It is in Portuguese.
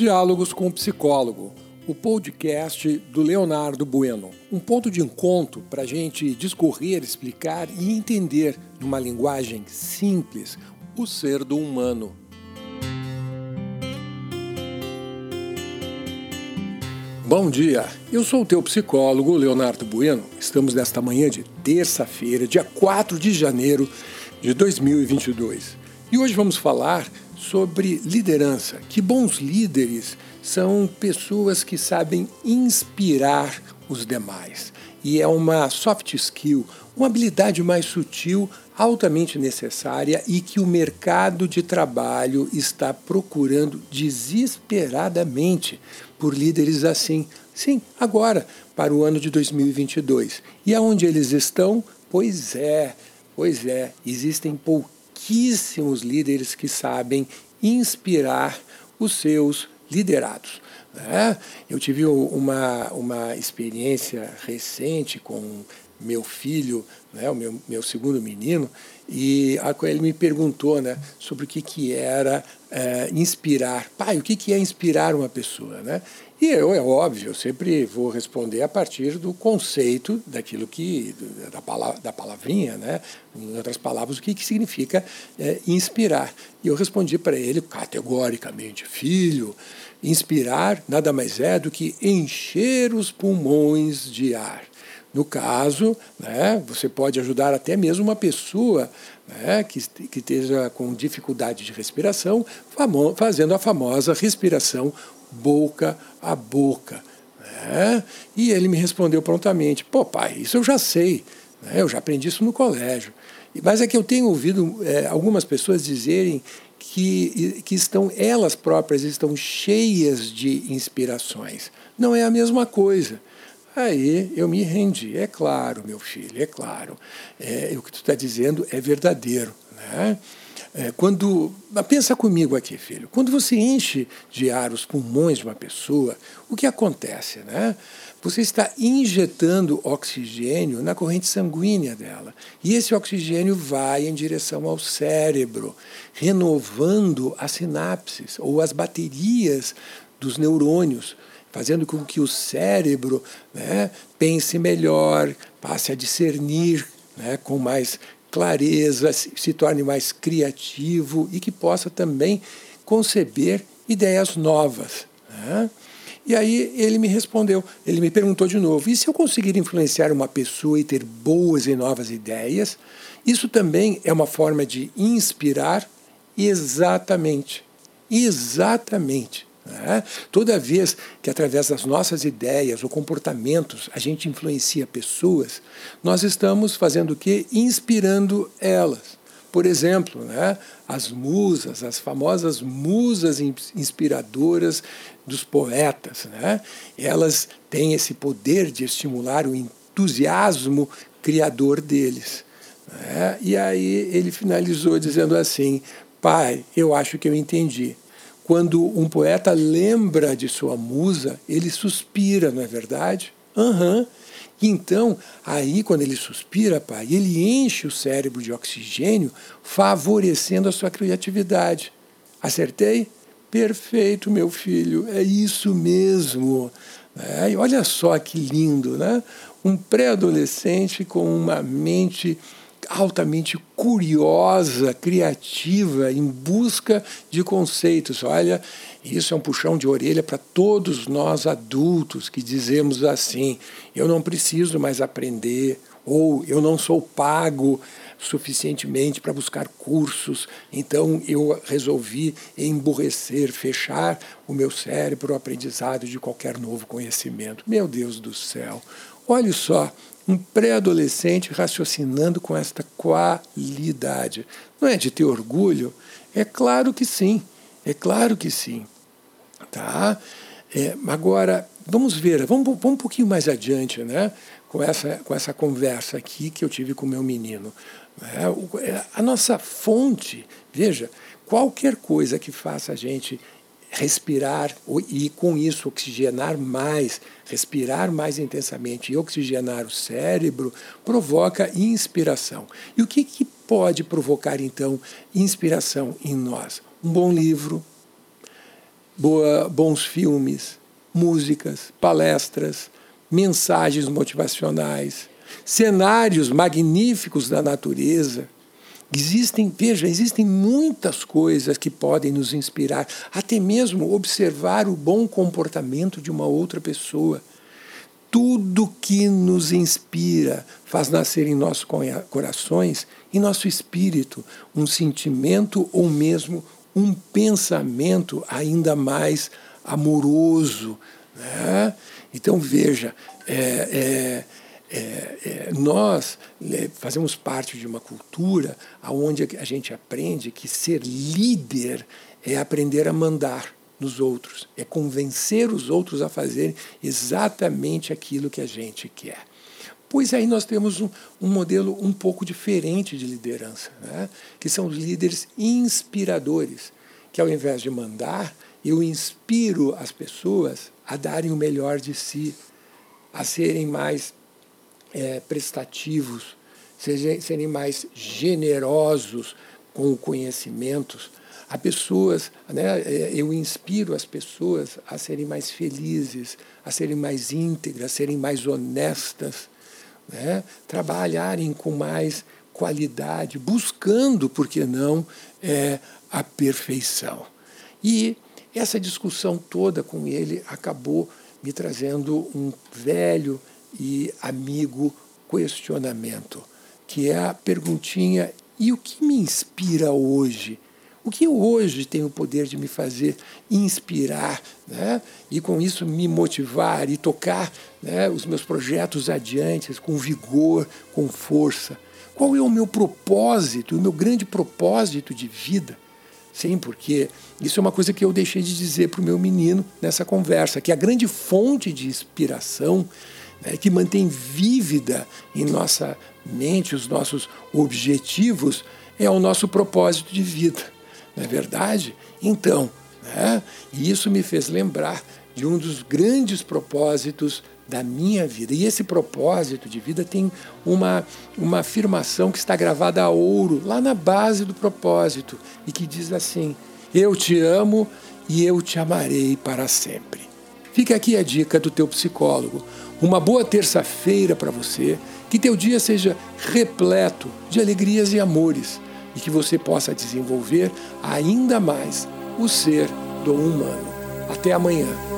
Diálogos com o Psicólogo, o podcast do Leonardo Bueno. Um ponto de encontro para a gente discorrer, explicar e entender, numa linguagem simples, o ser do humano. Bom dia, eu sou o teu psicólogo Leonardo Bueno. Estamos nesta manhã de terça-feira, dia 4 de janeiro de 2022. E hoje vamos falar sobre liderança, que bons líderes são pessoas que sabem inspirar os demais. E é uma soft skill, uma habilidade mais sutil, altamente necessária e que o mercado de trabalho está procurando desesperadamente por líderes assim. Sim, agora, para o ano de 2022. E aonde eles estão? Pois é, pois é, existem pouquíssimos pouquíssimos líderes que sabem inspirar os seus liderados. Né? Eu tive uma, uma experiência recente com meu filho, né, o meu, meu segundo menino, e ele me perguntou né, sobre o que, que era é, inspirar. Pai, o que, que é inspirar uma pessoa? Né? E eu, é óbvio, eu sempre vou responder a partir do conceito daquilo que, da, palavra, da palavrinha, né? em outras palavras, o que, que significa é, inspirar. E eu respondi para ele categoricamente, filho, inspirar nada mais é do que encher os pulmões de ar. No caso, né, você pode ajudar até mesmo uma pessoa né, que, que esteja com dificuldade de respiração, fazendo a famosa respiração boca a boca. Né? E ele me respondeu prontamente: pô, pai, isso eu já sei, né? eu já aprendi isso no colégio. Mas é que eu tenho ouvido é, algumas pessoas dizerem que, que estão, elas próprias estão cheias de inspirações. Não é a mesma coisa. Aí eu me rendi. É claro, meu filho, é claro. É, o que tu está dizendo é verdadeiro. Né? É, quando pensa comigo aqui, filho. Quando você enche de ar os pulmões de uma pessoa, o que acontece, né? Você está injetando oxigênio na corrente sanguínea dela. E esse oxigênio vai em direção ao cérebro, renovando as sinapses ou as baterias dos neurônios, fazendo com que o cérebro né, pense melhor, passe a discernir né, com mais clareza, se torne mais criativo e que possa também conceber ideias novas. Né? E aí ele me respondeu, ele me perguntou de novo: e se eu conseguir influenciar uma pessoa e ter boas e novas ideias? Isso também é uma forma de inspirar? Exatamente. Exatamente. Né? Toda vez que, através das nossas ideias ou comportamentos, a gente influencia pessoas, nós estamos fazendo o quê? Inspirando elas. Por exemplo, né, as musas, as famosas musas inspiradoras dos poetas, né, elas têm esse poder de estimular o entusiasmo criador deles. Né? E aí ele finalizou dizendo assim: Pai, eu acho que eu entendi. Quando um poeta lembra de sua musa, ele suspira, não é verdade? Aham. Uhum. Então, aí, quando ele suspira, pai, ele enche o cérebro de oxigênio, favorecendo a sua criatividade. Acertei? Perfeito, meu filho, é isso mesmo. É, olha só que lindo, né? Um pré-adolescente com uma mente altamente curiosa, criativa, em busca de conceitos. Olha, isso é um puxão de orelha para todos nós adultos que dizemos assim: eu não preciso mais aprender, ou eu não sou pago suficientemente para buscar cursos, então eu resolvi emburrecer, fechar o meu cérebro ao aprendizado de qualquer novo conhecimento. Meu Deus do céu, olhe só um pré-adolescente raciocinando com esta qualidade. Não é de ter orgulho? É claro que sim, é claro que sim. Tá? É, agora, vamos ver, vamos, vamos um pouquinho mais adiante né? com, essa, com essa conversa aqui que eu tive com o meu menino. É, a nossa fonte, veja, qualquer coisa que faça a gente respirar e com isso oxigenar mais, respirar mais intensamente e oxigenar o cérebro, provoca inspiração. E o que, que pode provocar então inspiração em nós? Um bom livro, boa, bons filmes, músicas, palestras, mensagens motivacionais, cenários magníficos da natureza. Existem, veja, existem muitas coisas que podem nos inspirar, até mesmo observar o bom comportamento de uma outra pessoa. Tudo que nos inspira faz nascer em nossos corações, em nosso espírito, um sentimento ou mesmo um pensamento ainda mais amoroso. Né? Então veja, é, é, é, nós né, fazemos parte de uma cultura onde a gente aprende que ser líder é aprender a mandar nos outros, é convencer os outros a fazerem exatamente aquilo que a gente quer. Pois aí nós temos um, um modelo um pouco diferente de liderança, né? que são os líderes inspiradores, que ao invés de mandar, eu inspiro as pessoas a darem o melhor de si, a serem mais é, prestativos, serem mais generosos com conhecimentos, a pessoas, né, é, eu inspiro as pessoas a serem mais felizes, a serem mais íntegras, a serem mais honestas, né, trabalharem com mais qualidade, buscando, por que não, é, a perfeição. E essa discussão toda com ele acabou me trazendo um velho e amigo questionamento, que é a perguntinha: e o que me inspira hoje? O que hoje tem o poder de me fazer inspirar né? e, com isso, me motivar e tocar né, os meus projetos adiante com vigor, com força? Qual é o meu propósito, o meu grande propósito de vida? Sim, porque isso é uma coisa que eu deixei de dizer para o meu menino nessa conversa, que a grande fonte de inspiração né, que mantém vívida em nossa mente os nossos objetivos é o nosso propósito de vida. Não é verdade? Então, né? e isso me fez lembrar de um dos grandes propósitos da minha vida. E esse propósito de vida tem uma, uma afirmação que está gravada a ouro, lá na base do propósito, e que diz assim: Eu te amo e eu te amarei para sempre. Fica aqui a dica do teu psicólogo. Uma boa terça-feira para você, que teu dia seja repleto de alegrias e amores e que você possa desenvolver ainda mais o ser do humano. Até amanhã.